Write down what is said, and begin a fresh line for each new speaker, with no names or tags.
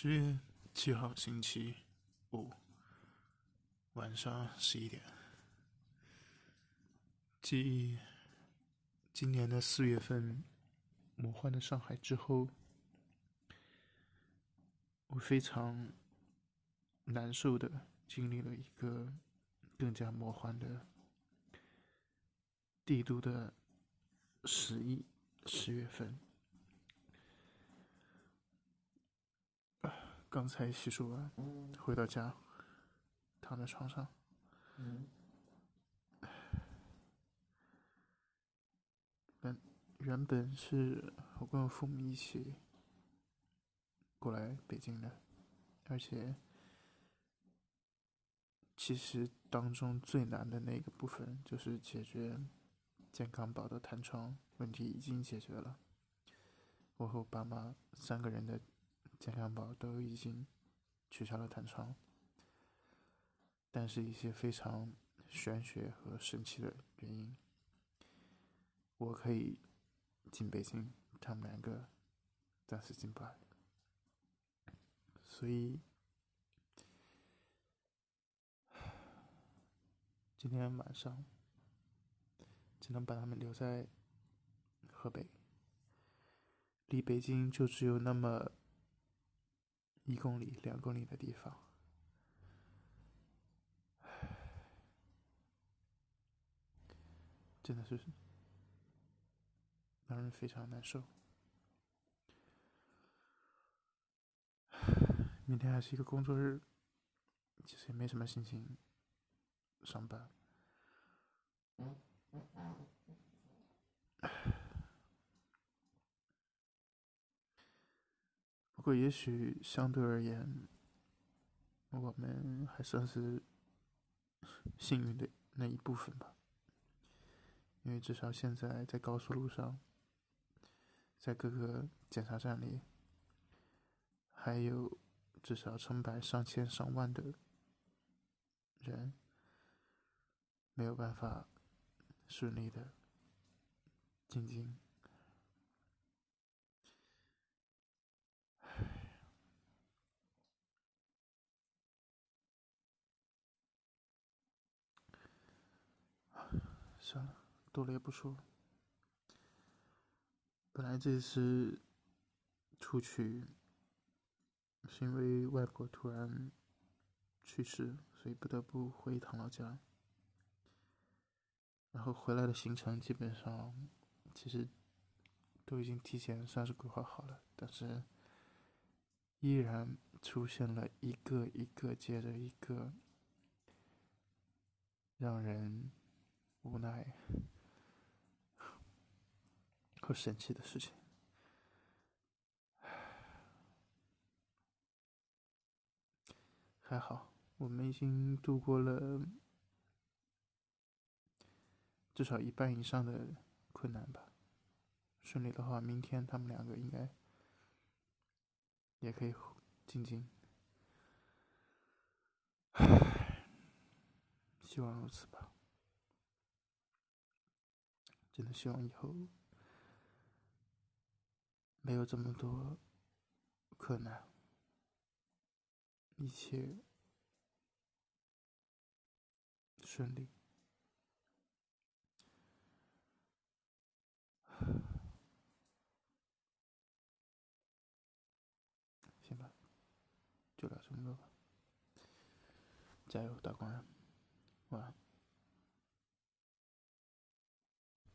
十月七号星期五晚上十一点，继今年的四月份魔幻的上海之后，我非常难受的经历了一个更加魔幻的帝都的十一十月份。刚才洗漱完，回到家，躺在床上，本原本是我跟我父母一起过来北京的，而且其实当中最难的那个部分就是解决健康宝的弹窗问题已经解决了，我和我爸妈三个人的。健康宝都已经取消了弹窗，但是一些非常玄学和神奇的原因，我可以进北京，他们两个暂时进不来，所以今天晚上只能把他们留在河北，离北京就只有那么。一公里、两公里的地方，真的是让人非常难受。明天还是一个工作日，其实也没什么心情上班。不过，也许相对而言，我们还算是幸运的那一部分吧。因为至少现在在高速路上，在各个检查站里，还有至少成百上千上万的人没有办法顺利的进京。算了，多了也不说。本来这次出去是因为外婆突然去世，所以不得不回一趟老家。然后回来的行程基本上其实都已经提前算是规划好了，但是依然出现了一个一个接着一个让人。和神奇的事情，还好，我们已经度过了至少一半以上的困难吧。顺利的话，明天他们两个应该也可以进京。希望如此吧。真的希望以后没有这么多困难，一切顺利。行吧，就聊这么多吧。加油，大官人，晚安。